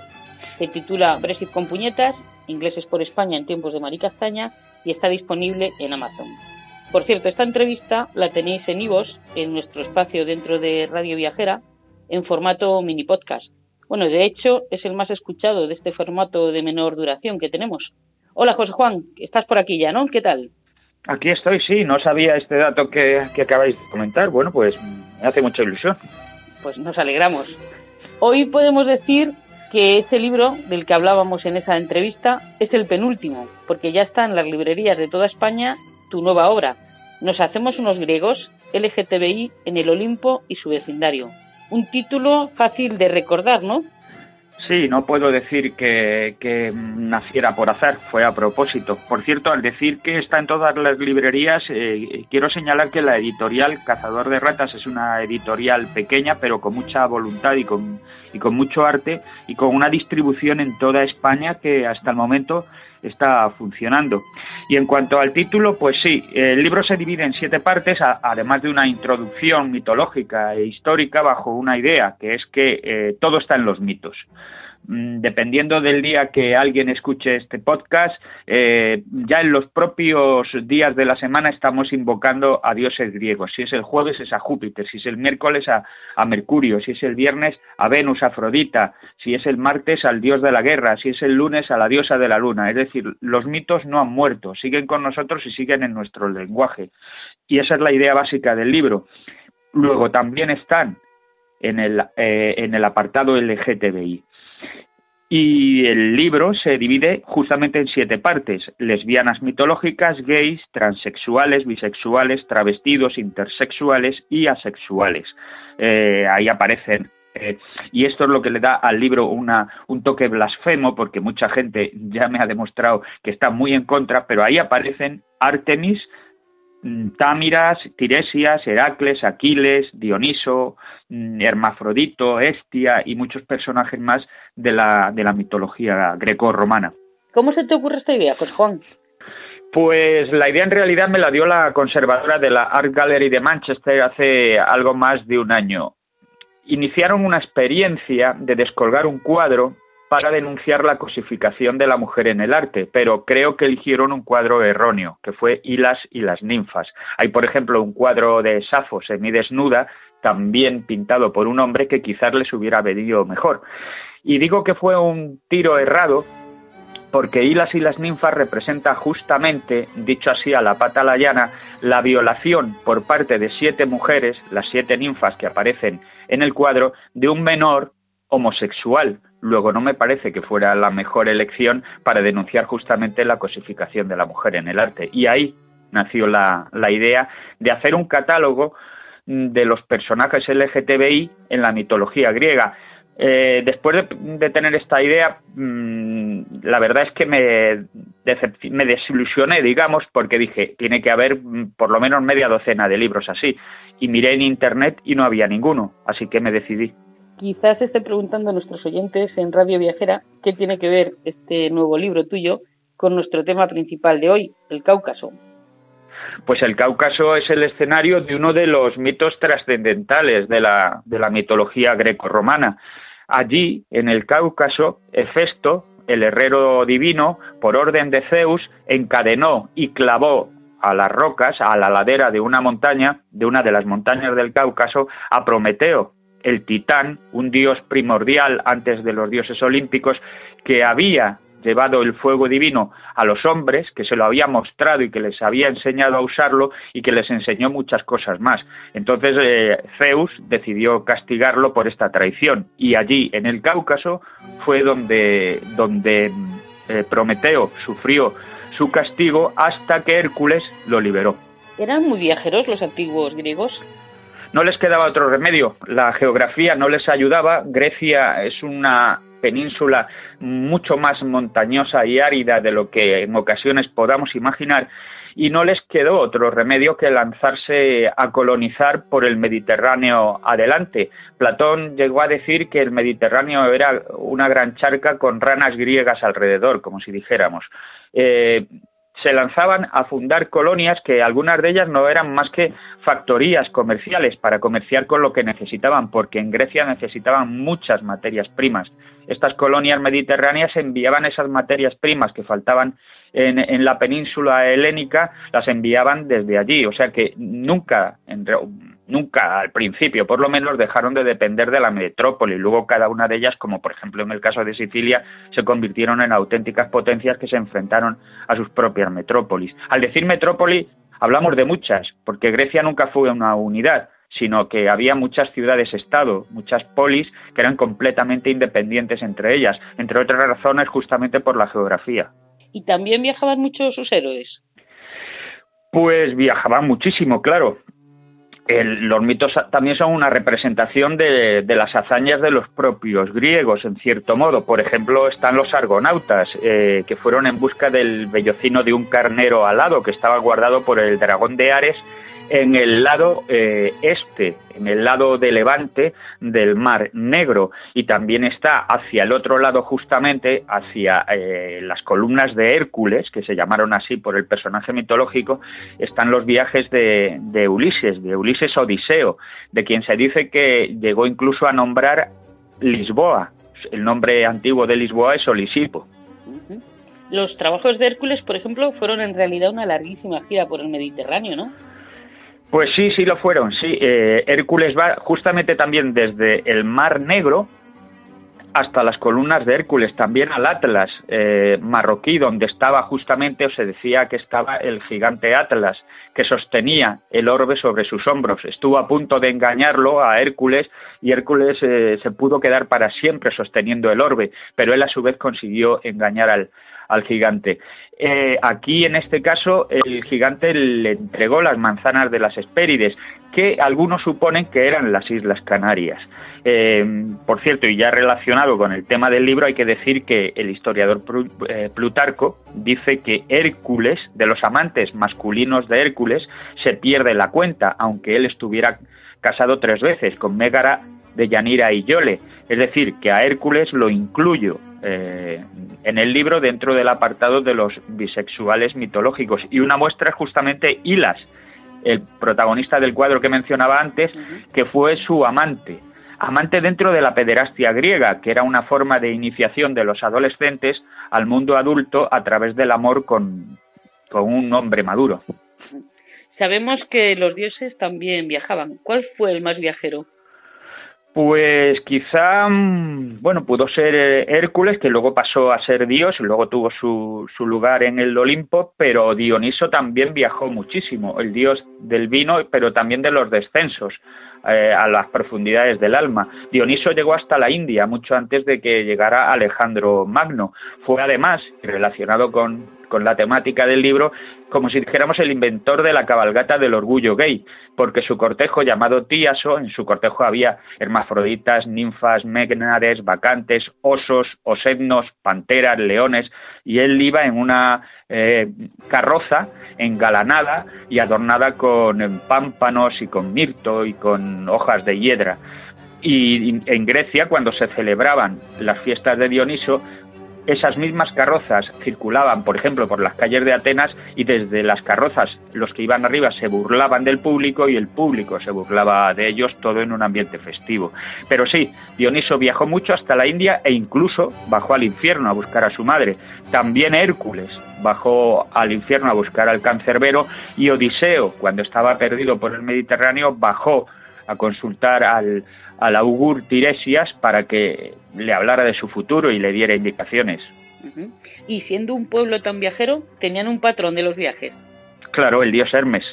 Se titula Brexit con puñetas, ingleses por España en tiempos de Maricastaña y está disponible en Amazon. Por cierto, esta entrevista la tenéis en Ivos, en nuestro espacio dentro de Radio Viajera, en formato mini podcast. Bueno, de hecho, es el más escuchado de este formato de menor duración que tenemos. Hola, José Juan, estás por aquí ya, ¿no? ¿Qué tal? Aquí estoy, sí, no sabía este dato que, que acabáis de comentar. Bueno, pues me hace mucha ilusión. Pues nos alegramos. Hoy podemos decir que este libro del que hablábamos en esa entrevista es el penúltimo, porque ya está en las librerías de toda España tu nueva obra. Nos hacemos unos griegos, LGTBI en el Olimpo y su vecindario. Un título fácil de recordar, ¿no? Sí, no puedo decir que, naciera por azar, fue a propósito. Por cierto, al decir que está en todas las librerías, eh, quiero señalar que la editorial Cazador de Ratas es una editorial pequeña, pero con mucha voluntad y con, y con mucho arte y con una distribución en toda España que hasta el momento está funcionando. Y en cuanto al título, pues sí, el libro se divide en siete partes, además de una introducción mitológica e histórica bajo una idea, que es que eh, todo está en los mitos. Mm, dependiendo del día que alguien escuche este podcast, eh, ya en los propios días de la semana estamos invocando a dioses griegos. Si es el jueves es a Júpiter, si es el miércoles a, a Mercurio, si es el viernes a Venus, Afrodita, si es el martes al dios de la guerra, si es el lunes a la diosa de la luna. Es decir, los mitos no han muerto, siguen con nosotros y siguen en nuestro lenguaje. Y esa es la idea básica del libro. Luego también están en el, eh, en el apartado LGTBI. Y el libro se divide justamente en siete partes, lesbianas mitológicas, gays, transexuales, bisexuales, travestidos, intersexuales y asexuales. Eh, ahí aparecen eh, y esto es lo que le da al libro una, un toque blasfemo, porque mucha gente ya me ha demostrado que está muy en contra, pero ahí aparecen Artemis, Támiras, Tiresias, Heracles, Aquiles, Dioniso, mm, Hermafrodito, Estia y muchos personajes más de la, de la mitología greco-romana. ¿Cómo se te ocurre esta idea, pues Juan? Pues la idea en realidad me la dio la conservadora de la Art Gallery de Manchester hace algo más de un año. Iniciaron una experiencia de descolgar un cuadro para denunciar la cosificación de la mujer en el arte, pero creo que eligieron un cuadro erróneo, que fue Hilas y las ninfas. Hay, por ejemplo, un cuadro de Safo semidesnuda, también pintado por un hombre que quizás les hubiera venido mejor. Y digo que fue un tiro errado porque Hilas y las ninfas representa justamente, dicho así a la pata la llana, la violación por parte de siete mujeres, las siete ninfas que aparecen en el cuadro, de un menor homosexual. Luego no me parece que fuera la mejor elección para denunciar justamente la cosificación de la mujer en el arte. Y ahí nació la, la idea de hacer un catálogo mm, de los personajes LGTBI en la mitología griega. Eh, después de, tener esta idea, mm, la verdad es que me, me desilusioné, digamos, porque dije, tiene que haber mm, por lo menos media docena de libros así. Y miré en Internet y no había ninguno, así que me decidí. Quizás esté preguntando a nuestros oyentes en Radio Viajera qué tiene que ver este nuevo libro tuyo con nuestro tema principal de hoy, el Cáucaso. Pues el Cáucaso es el escenario de uno de los mitos trascendentales de la, de la mitología greco-romana. Allí, en el Cáucaso, Hefesto, el herrero divino, por orden de Zeus, encadenó y clavó a las rocas, a la ladera de una montaña, de una de las montañas del Cáucaso, a Prometeo, el titán, un dios primordial antes de los dioses olímpicos, que había llevado el fuego divino a los hombres, que se lo había mostrado y que les había enseñado a usarlo y que les enseñó muchas cosas más. Entonces eh, Zeus decidió castigarlo por esta traición y allí en el Cáucaso fue donde, donde eh, Prometeo sufrió su castigo hasta que Hércules lo liberó. ¿Eran muy viajeros los antiguos griegos? No les quedaba otro remedio. La geografía no les ayudaba. Grecia es una península mucho más montañosa y árida de lo que en ocasiones podamos imaginar y no les quedó otro remedio que lanzarse a colonizar por el Mediterráneo adelante. Platón llegó a decir que el Mediterráneo era una gran charca con ranas griegas alrededor, como si dijéramos. Eh, se lanzaban a fundar colonias que algunas de ellas no eran más que factorías comerciales para comerciar con lo que necesitaban, porque en Grecia necesitaban muchas materias primas. Estas colonias mediterráneas enviaban esas materias primas que faltaban en, la península helénica, las enviaban desde allí. O sea que nunca, nunca al principio, por lo menos, dejaron de depender de la metrópoli. Luego cada una de ellas, como por ejemplo en el caso de Sicilia, se convirtieron en auténticas potencias que se enfrentaron a sus propias metrópolis. Al decir metrópoli, hablamos de muchas, porque Grecia nunca fue una unidad sino que había muchas ciudades-estado, muchas polis que eran completamente independientes entre ellas, entre otras razones justamente por la geografía. ¿Y también viajaban mucho sus héroes? Pues viajaban muchísimo, claro. Los mitos también son una representación de, las hazañas de los propios griegos, en cierto modo. Por ejemplo, están los argonautas, eh, que fueron en busca del vellocino de un carnero alado que estaba guardado por el dragón de Ares en el lado eh, este, en el lado de levante del Mar Negro y también está hacia el otro lado justamente, hacia eh, las columnas de Hércules, que se llamaron así por el personaje mitológico, están los viajes de, de Ulises, de Ulises Odiseo, de quien se dice que llegó incluso a nombrar Lisboa. El nombre antiguo de Lisboa es Olisipo. Los trabajos de Hércules, por ejemplo, fueron en realidad una larguísima gira por el Mediterráneo, ¿no? Pues sí, sí lo fueron, sí. Eh, Hércules va justamente también desde el Mar Negro hasta las columnas de Hércules, también al Atlas eh, marroquí, donde estaba justamente, o se decía que estaba el gigante Atlas, que sostenía el orbe sobre sus hombros. Estuvo a punto de engañarlo a Hércules y Hércules eh, se pudo quedar para siempre sosteniendo el orbe, pero él a su vez consiguió engañar al, al gigante. Eh, aquí, en este caso, el gigante le entregó las manzanas de las Hespérides, que algunos suponen que eran las Islas Canarias. Eh, por cierto, y ya relacionado con el tema del libro, hay que decir que el historiador eh, Plutarco dice que Hércules, de los amantes masculinos de Hércules, se pierde la cuenta, aunque él estuviera casado tres veces, con Mégara de Yanira y Yole. Es decir, que a Hércules lo incluyo eh, en el libro dentro del apartado de los bisexuales mitológicos. Y una muestra es justamente Hilas, el protagonista del cuadro que mencionaba antes, que fue su amante. Amante dentro de la pederastia griega, que era una forma de iniciación de los adolescentes al mundo adulto a través del amor con, con un hombre maduro. Sabemos que los dioses también viajaban. ¿Cuál fue el más viajero? Pues quizá, mm, bueno, pudo ser eh, Hércules, que luego pasó a ser Dios, y luego tuvo su, su lugar en el Olimpo, pero Dioniso también viajó muchísimo, el dios del vino, pero también de los descensos. Eh, a las profundidades del alma. Dioniso llegó hasta la India mucho antes de que llegara Alejandro Magno. Fue además, relacionado con, con la temática del libro, como si dijéramos el inventor de la cabalgata del orgullo gay, porque su cortejo llamado Tíaso, en su cortejo había hermafroditas, ninfas, megnares, vacantes, osos, osednos, panteras, leones, y él iba en una eh, carroza engalanada y adornada con pámpanos y con mirto y con hojas de hiedra. Y en Grecia, cuando se celebraban las fiestas de Dioniso, esas mismas carrozas circulaban, por ejemplo, por las calles de Atenas y desde las carrozas los que iban arriba se burlaban del público y el público se burlaba de ellos, todo en un ambiente festivo. Pero sí, Dioniso viajó mucho hasta la India e incluso bajó al infierno a buscar a su madre. También Hércules bajó al infierno a buscar al cancerbero y Odiseo, cuando estaba perdido por el Mediterráneo, bajó a consultar al, al augur Tiresias para que le hablara de su futuro y le diera indicaciones. Y siendo un pueblo tan viajero, tenían un patrón de los viajes. Claro, el dios Hermes,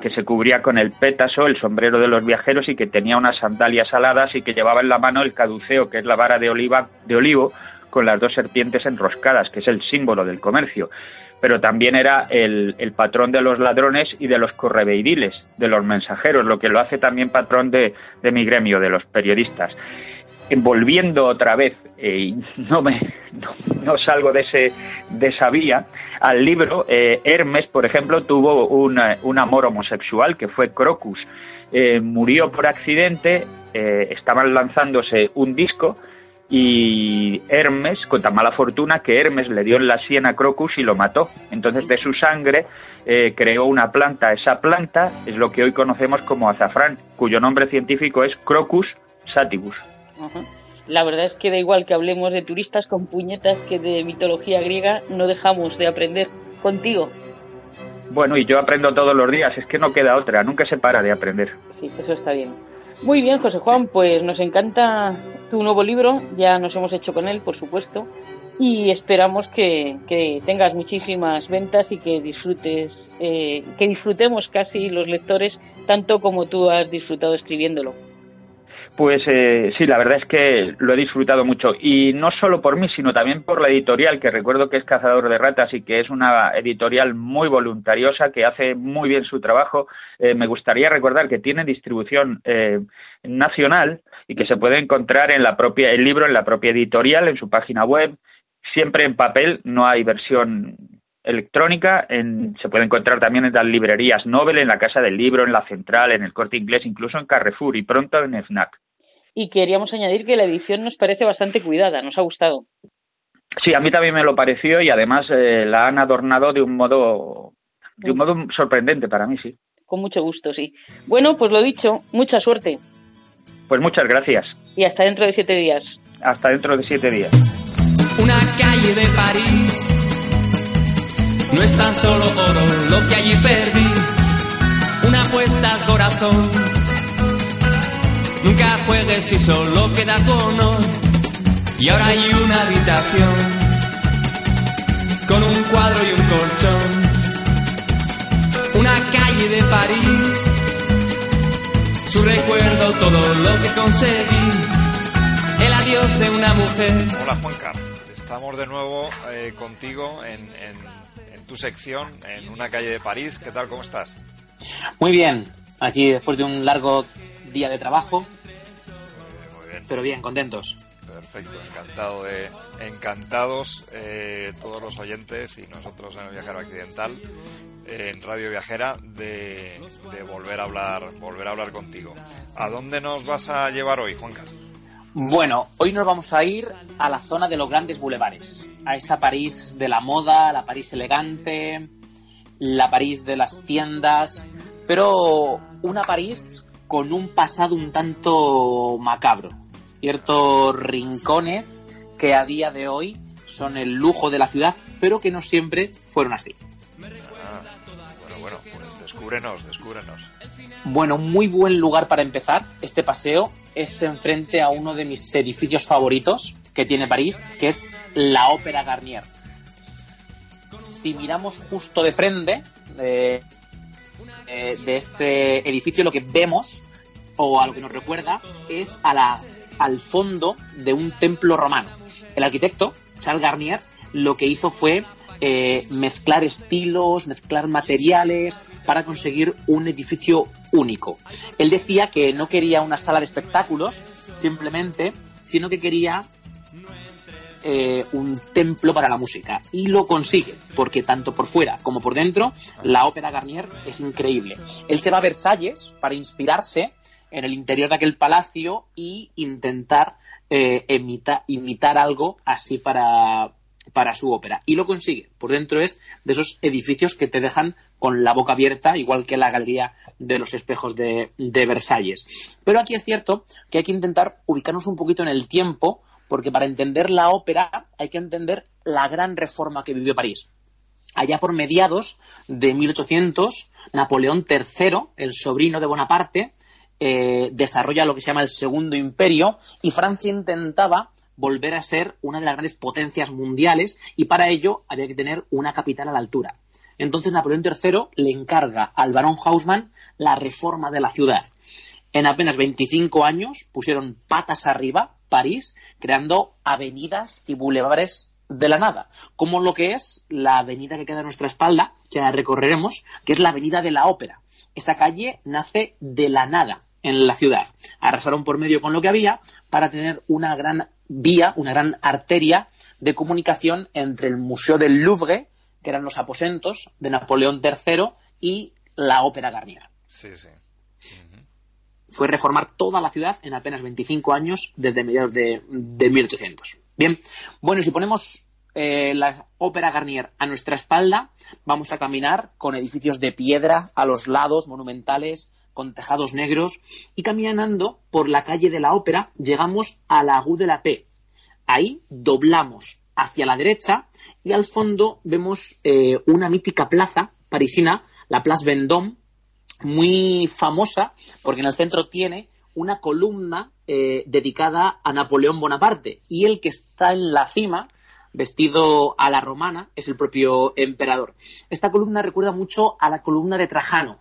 que se cubría con el pétaso, el sombrero de los viajeros y que tenía unas sandalias aladas y que llevaba en la mano el caduceo, que es la vara de, oliva, de olivo con las dos serpientes enroscadas, que es el símbolo del comercio pero también era el, patrón de los ladrones y de los correveidiles, de los mensajeros, lo que lo hace también patrón de, mi gremio, de los periodistas. Volviendo otra vez, eh, no, me, no, salgo de, ese, de esa vía, al libro, eh, Hermes, por ejemplo, tuvo un, un amor homosexual que fue Crocus. Eh, murió por accidente, eh, estaban lanzándose un disco y Hermes, con tan mala fortuna que Hermes le dio en la sien a Crocus y lo mató. Entonces de su sangre creó una planta. Esa planta es lo que hoy conocemos como azafrán, cuyo nombre científico es Crocus sativus. Ajá. La verdad es que da igual que hablemos de turistas con puñetas que de mitología griega, no dejamos de aprender contigo. Bueno, y yo aprendo todos los días, es que no queda otra, nunca se para de aprender. Sí, eso está bien. Muy bien, José Juan, pues nos encanta tu nuevo libro, ya nos hemos hecho con él, por supuesto, y esperamos que, que tengas muchísimas ventas y que disfrutes, eh, que disfrutemos casi los lectores tanto como tú has disfrutado escribiéndolo. Pues eh, sí, la verdad es que lo he disfrutado mucho y no solo por mí, sino también por la editorial, que recuerdo que es Cazador de Ratas y que es una editorial muy voluntariosa, que hace muy bien su trabajo. Eh, me gustaría recordar que tiene distribución eh, nacional y que se puede encontrar en la propia el libro en la propia editorial, en su página web, siempre en papel, no hay versión electrónica, en, se puede encontrar también en las librerías Nobel, en la Casa del Libro, en la Central, en el Corte Inglés, incluso en Carrefour y pronto en FNAC. Y queríamos añadir que la edición nos parece bastante cuidada, nos ha gustado. Sí, a mí también me lo pareció y además eh, la han adornado de un modo de un modo sorprendente para mí, sí. Con mucho gusto, sí. Bueno, pues lo dicho, mucha suerte. Pues muchas gracias. Y hasta dentro de siete días. Hasta dentro de siete días. Una calle de París. No es tan solo oro lo que allí perdí. Una apuesta al corazón. Nunca juegues si solo queda cono. Y ahora hay una habitación. Con un cuadro y un colchón. Una calle de París. Su recuerdo, todo lo que conseguí. El adiós de una mujer. Hola Juanca, estamos de nuevo eh, contigo en, en, en, tu sección, en una calle de París. ¿Qué tal? ¿Cómo estás? Muy bien, aquí después de un largo día de trabajo, muy bien. pero bien, contentos. Perfecto, encantado de, encantados eh, todos los oyentes y nosotros en el Viajero Accidental, eh, en Radio Viajera, de, de, volver a hablar, volver a hablar contigo. ¿A dónde nos vas a llevar hoy, Juan Carlos? Bueno, hoy nos vamos a ir a la zona de los grandes bulevares, a esa París de la moda, la París elegante, la París de las tiendas, pero una París con un pasado un tanto macabro, ciertos rincones que a día de hoy son el lujo de la ciudad, pero que no siempre fueron así. Ah, bueno, bueno, pues descúbrenos, descúbrenos. Bueno, muy buen lugar para empezar este paseo es enfrente a uno de mis edificios favoritos que tiene París, que es la Ópera Garnier. Si miramos justo de frente de, de este edificio, lo que vemos o a lo que nos recuerda es a la, al fondo de un templo romano. El arquitecto, Charles Garnier, lo que hizo fue eh, mezclar estilos, mezclar materiales para conseguir un edificio único. Él decía que no quería una sala de espectáculos simplemente, sino que quería eh, un templo para la música. Y lo consigue, porque tanto por fuera como por dentro, la ópera Garnier es increíble. Él se va a Versalles para inspirarse en el interior de aquel palacio y intentar eh, imita, imitar algo así para, para su ópera. Y lo consigue. Por dentro es de esos edificios que te dejan con la boca abierta, igual que la galería de los espejos de, de, Versalles. Pero aquí es cierto que hay que intentar ubicarnos un poquito en el tiempo, porque para entender la ópera hay que entender la gran reforma que vivió París. Allá por mediados de 1800, Napoleón III, el sobrino de Bonaparte, eh, desarrolla lo que se llama el Segundo Imperio y Francia intentaba volver a ser una de las grandes potencias mundiales y para ello había que tener una capital a la altura. Entonces Napoleón III le encarga al barón Haussmann la reforma de la ciudad. En apenas 25 años pusieron patas arriba París, creando avenidas y bulevares de la nada, como lo que es la avenida que queda a nuestra espalda, que recorreremos, que es la avenida de la ópera. Esa calle nace de la nada en la ciudad. Arrasaron por medio con lo que había para tener una gran vía, una gran arteria de comunicación entre el Museo del Louvre, que eran los aposentos de Napoleón III y la Ópera Garnier. Sí, sí. Fue reformar toda la ciudad en apenas 25 años desde mediados de, de 1800. Bien, bueno, si ponemos eh, la Ópera Garnier a nuestra espalda, vamos a caminar con edificios de piedra a los lados, monumentales, con tejados negros, y caminando por la calle de la Ópera llegamos a la Rue de la Paix. Ahí doblamos hacia la derecha y al fondo vemos eh, una mítica plaza parisina, la Place Vendôme, muy famosa porque en el centro tiene una columna eh, dedicada a Napoleón Bonaparte y el que está en la cima vestido a la romana es el propio emperador. Esta columna recuerda mucho a la columna de Trajano,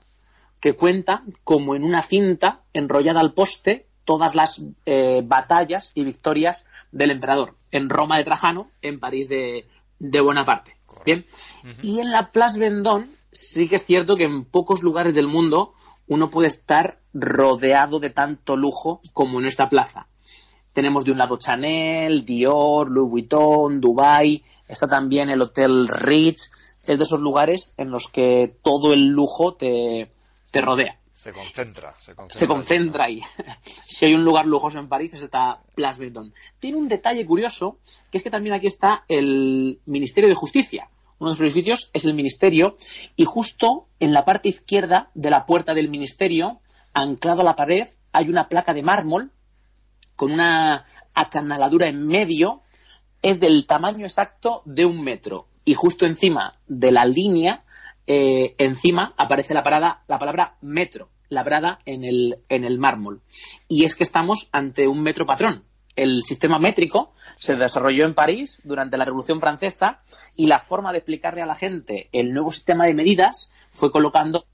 que cuenta como en una cinta enrollada al poste todas las eh, batallas y victorias del emperador, en Roma de Trajano, en París de, de Bonaparte. Bien. Y en la Place Vendôme sí que es cierto que en pocos lugares del mundo uno puede estar rodeado de tanto lujo como en esta plaza. Tenemos de un lado Chanel, Dior, Louis Vuitton, Dubai, está también el Hotel Ritz, es de esos lugares en los que todo el lujo te, te rodea. Se concentra, se concentra. Se concentra ahí. si hay un lugar lujoso en París es esta Place Vendôme. Tiene un detalle curioso, que es que también aquí está el Ministerio de Justicia. Uno de los edificios es el Ministerio y justo en la parte izquierda de la puerta del Ministerio, anclado a la pared, hay una placa de mármol con una acanaladura en medio, es del tamaño exacto de un metro. Y justo encima de la línea, eh, encima aparece la, parada, la palabra metro, labrada en el, en el mármol. Y es que estamos ante un metro patrón. El sistema métrico se desarrolló en París durante la Revolución Francesa y la forma de explicarle a la gente el nuevo sistema de medidas fue colocando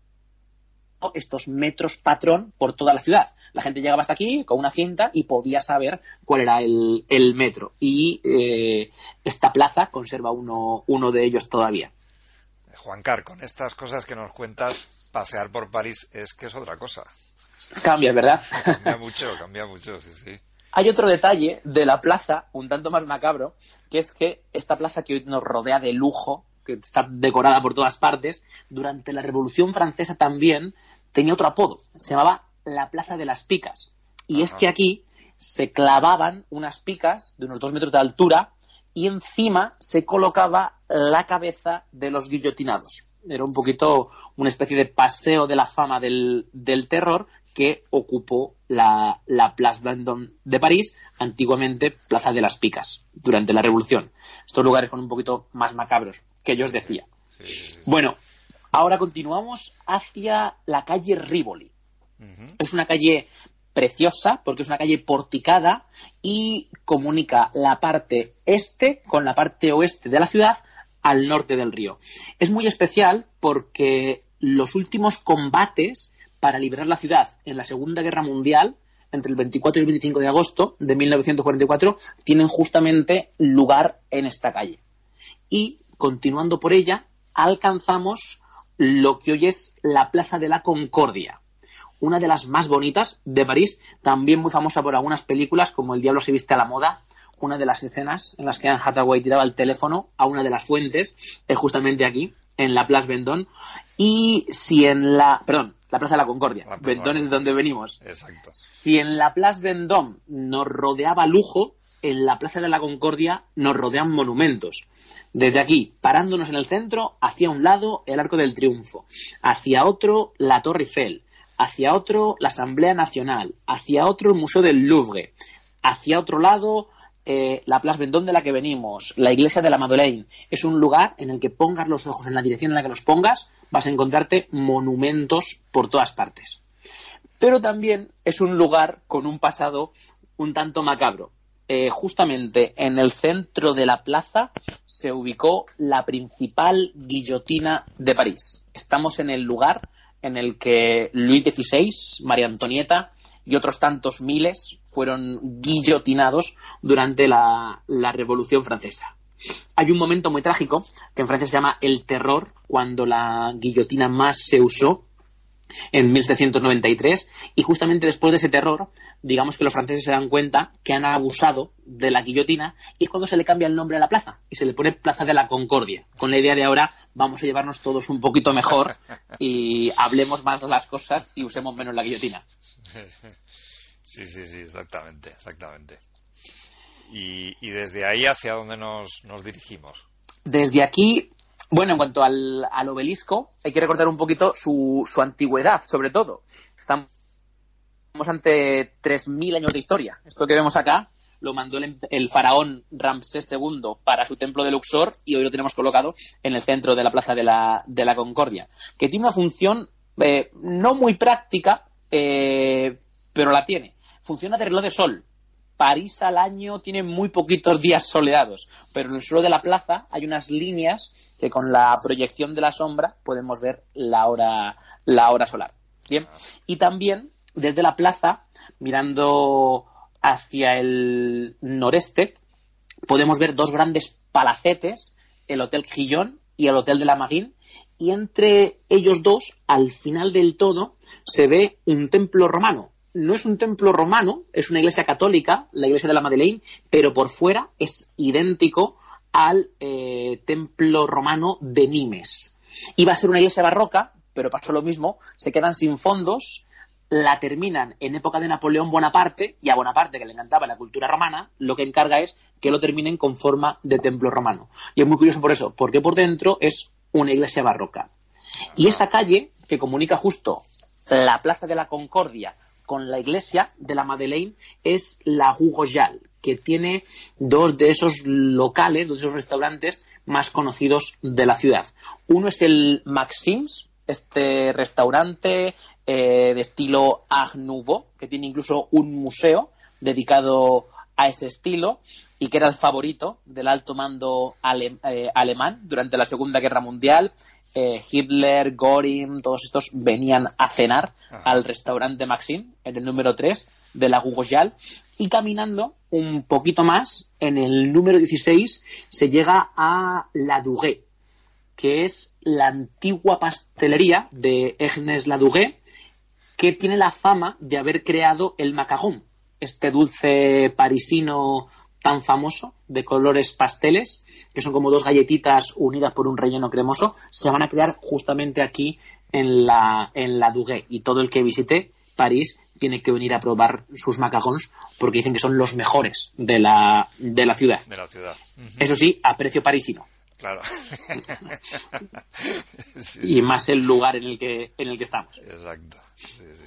estos metros patrón por toda la ciudad. La gente llegaba hasta aquí con una cinta y podía saber cuál era el, el metro. Y eh, esta plaza conserva uno, uno de ellos todavía. Juan Car, con estas cosas que nos cuentas, pasear por París es que es otra cosa. Cambia, ¿verdad? Cambia mucho, cambia mucho, sí, sí. Hay otro detalle de la plaza, un tanto más macabro, que es que esta plaza que hoy nos rodea de lujo, que está decorada por todas partes, durante la Revolución Francesa también tenía otro apodo. Se llamaba la Plaza de las Picas. Y es que aquí se clavaban unas picas de unos dos metros de altura y encima se colocaba la cabeza de los guillotinados. Era un poquito una especie de paseo de la fama del, del terror que ocupó la, la Place Vendôme de París, antiguamente Plaza de las Picas, durante la Revolución. Estos lugares con un poquito más macabros, que yo os decía. Sí, sí, sí. Bueno, ahora continuamos hacia la calle Rivoli. Es una calle preciosa porque es una calle porticada y comunica la parte este con la parte oeste de la ciudad al norte del río. Es muy especial porque los últimos combates para liberar la ciudad en la Segunda Guerra Mundial, entre el 24 y el 25 de agosto de 1944, tienen justamente lugar en esta calle. Y continuando por ella, alcanzamos lo que hoy es la Plaza de la Concordia, una de las más bonitas de París, también muy famosa por algunas películas como El diablo se viste a la moda. Una de las escenas en las que Anne Hathaway tiraba el teléfono a una de las fuentes es justamente aquí, en la Place Vendôme. Y si en la. Perdón, la Plaza de la Concordia. La Vendôme es de donde venimos. Exacto. Si en la Place Vendôme nos rodeaba lujo, en la Plaza de la Concordia nos rodean monumentos. Desde aquí, parándonos en el centro, hacia un lado el Arco del Triunfo, hacia otro la Torre Eiffel, hacia otro la Asamblea Nacional, hacia otro el Museo del Louvre, hacia otro lado eh, la Place Vendôme de la que venimos, la Iglesia de la Madeleine. Es un lugar en el que pongas los ojos en la dirección en la que los pongas, vas a encontrarte monumentos por todas partes. Pero también es un lugar con un pasado un tanto macabro. Eh, justamente en el centro de la plaza se ubicó la principal guillotina de París. Estamos en el lugar en el que Luis XVI, María Antonieta y otros tantos miles fueron guillotinados durante la, la Revolución Francesa. Hay un momento muy trágico que en Francia se llama el terror, cuando la guillotina más se usó, en 1793 y justamente después de ese terror digamos que los franceses se dan cuenta que han abusado de la guillotina y es cuando se le cambia el nombre a la plaza y se le pone Plaza de la Concordia con la idea de ahora vamos a llevarnos todos un poquito mejor y hablemos más de las cosas y usemos menos la guillotina. Sí, sí, sí, exactamente, exactamente. Y, y desde ahí, ¿hacia dónde nos, nos dirigimos? Desde aquí, bueno, en cuanto al, al obelisco, hay que recordar un poquito su, su antigüedad, sobre todo. Estamos ante 3.000 años de historia. Esto que vemos acá lo mandó el, el faraón Ramsés II para su templo de Luxor y hoy lo tenemos colocado en el centro de la Plaza de la, de la Concordia, que tiene una función eh, no muy práctica, eh, pero la tiene. Funciona de reloj de sol. París al año tiene muy poquitos días soleados, pero en el suelo de la plaza hay unas líneas que con la proyección de la sombra podemos ver la hora, la hora solar. Bien. Y también desde la plaza, mirando hacia el noreste, podemos ver dos grandes palacetes, el Hotel Gillón y el Hotel de la Marine, y entre ellos dos, al final del todo, se ve un templo romano. No es un templo romano, es una iglesia católica, la iglesia de la Madeleine, pero por fuera es idéntico al eh, templo romano de Nimes. Iba a ser una iglesia barroca, pero pasó lo mismo, se quedan sin fondos, la terminan en época de Napoleón Bonaparte, y a Bonaparte, que le encantaba la cultura romana, lo que encarga es que lo terminen con forma de templo romano. Y es muy curioso por eso, porque por dentro es una iglesia barroca. Y esa calle que comunica justo la Plaza de la Concordia con la iglesia de la Madeleine es la Royale, que tiene dos de esos locales, dos de esos restaurantes más conocidos de la ciudad. Uno es el Maxims, este restaurante eh, de estilo Art Nouveau, que tiene incluso un museo dedicado a ese estilo y que era el favorito del alto mando eh, alemán durante la Segunda Guerra Mundial. Eh, Hitler, Göring, todos estos venían a cenar al restaurante Maxim en el número 3 de la Gugojal y caminando un poquito más, en el número 16 se llega a La Duguet, que es la antigua pastelería de Ernest Laduguet, que tiene la fama de haber creado el macaron, este dulce parisino tan famoso de colores pasteles, que son como dos galletitas unidas por un relleno cremoso, se van a crear justamente aquí en la, en la Duguet. Y todo el que visite París tiene que venir a probar sus macarons porque dicen que son los mejores de la, de la ciudad. De la ciudad. Eso sí, a precio parisino. Claro. Sí, Y más el lugar en el que, en el que estamos. Exacto. Sí, sí.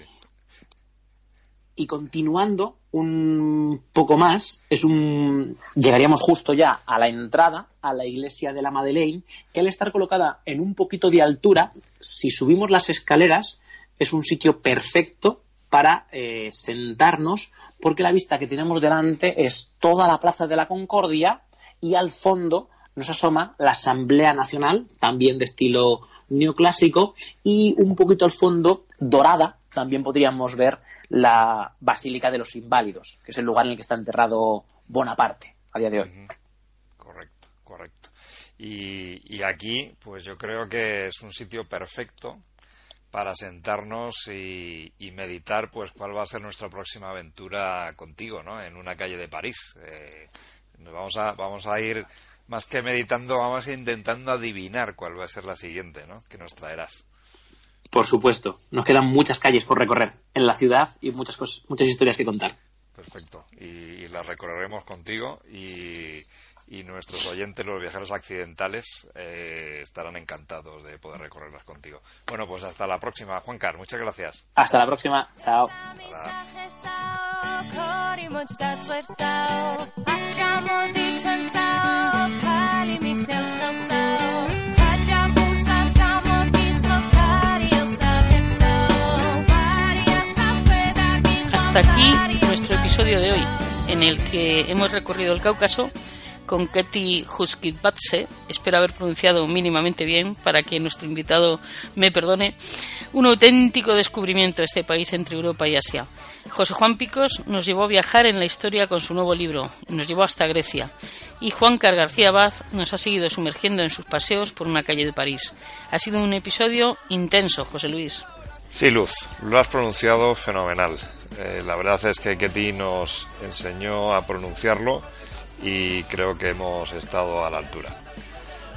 Y continuando un poco más, es un llegaríamos justo ya a la entrada a la iglesia de la Madeleine, que al estar colocada en un poquito de altura, si subimos las escaleras, es un sitio perfecto para eh, sentarnos, porque la vista que tenemos delante es toda la Plaza de la Concordia y al fondo nos asoma la Asamblea Nacional, también de estilo neoclásico, y un poquito al fondo, dorada, también podríamos ver la Basílica de los Inválidos, que es el lugar en el que está enterrado Bonaparte a día de hoy. Correcto, correcto. Y, aquí, pues yo creo que es un sitio perfecto para sentarnos y, y meditar, pues cuál va a ser nuestra próxima aventura contigo, ¿no? En una calle de París. Eh, nos vamos a, vamos a ir más que meditando, vamos a ir intentando adivinar cuál va a ser la siguiente, ¿no? Que nos traerás. Por supuesto, nos quedan muchas calles por recorrer en la ciudad y muchas cosas, muchas historias que contar. Perfecto. Y, y las recorreremos contigo y, y nuestros oyentes, los viajeros accidentales, eh, estarán encantados de poder recorrerlas contigo. Bueno, pues hasta la próxima, Juan Car. Muchas gracias. Hasta la próxima. Chao. 거 Hasta aquí nuestro episodio de hoy, en el que hemos recorrido el Cáucaso con Keti Huskitbatse, espero haber pronunciado mínimamente bien para que nuestro invitado me perdone, un auténtico descubrimiento este país entre Europa y Asia. José Juan Picos nos llevó a viajar en la historia con su nuevo libro, nos llevó hasta Grecia, y Juan Car García Baz nos ha seguido sumergiendo en sus paseos por una calle de París. Ha sido un episodio intenso, José Luis. Sí, Luz, lo has pronunciado fenomenal. Eh, la verdad es que Ketty nos enseñó a pronunciarlo y creo que hemos estado a la altura.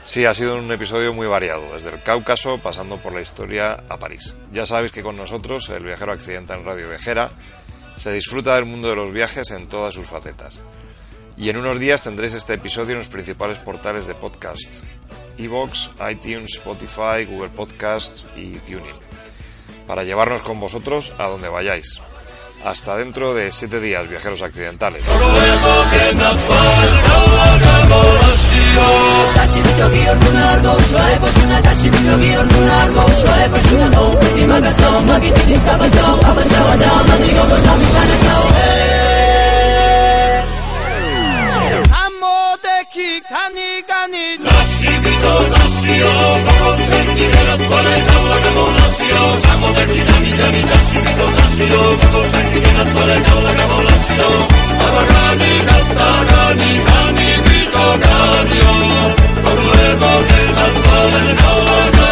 Sí, ha sido un episodio muy variado, desde el Cáucaso pasando por la historia a París. Ya sabéis que con nosotros, el viajero accidental en Radio Viajera, se disfruta del mundo de los viajes en todas sus facetas. Y en unos días tendréis este episodio en los principales portales de podcast: Evox, iTunes, Spotify, Google Podcasts y TuneIn, para llevarnos con vosotros a donde vayáis. Hasta dentro de siete días, viajeros accidentales. όχι κάνει κανεί. Νάση πίσω, νάση ο κόπο σε την ώρα του φαλαϊκά όλα καμπό νάση ο. Σάμο δεν την κάνει κανεί. Νάση πίσω, νάση ο κόπο σε την ώρα του φαλαϊκά όλα καμπό νάση ο. Αλλά κάνει καστά, κάνει κάνει πίσω κάνει ο. Το δουλεύω και τα φαλαϊκά όλα καμπό.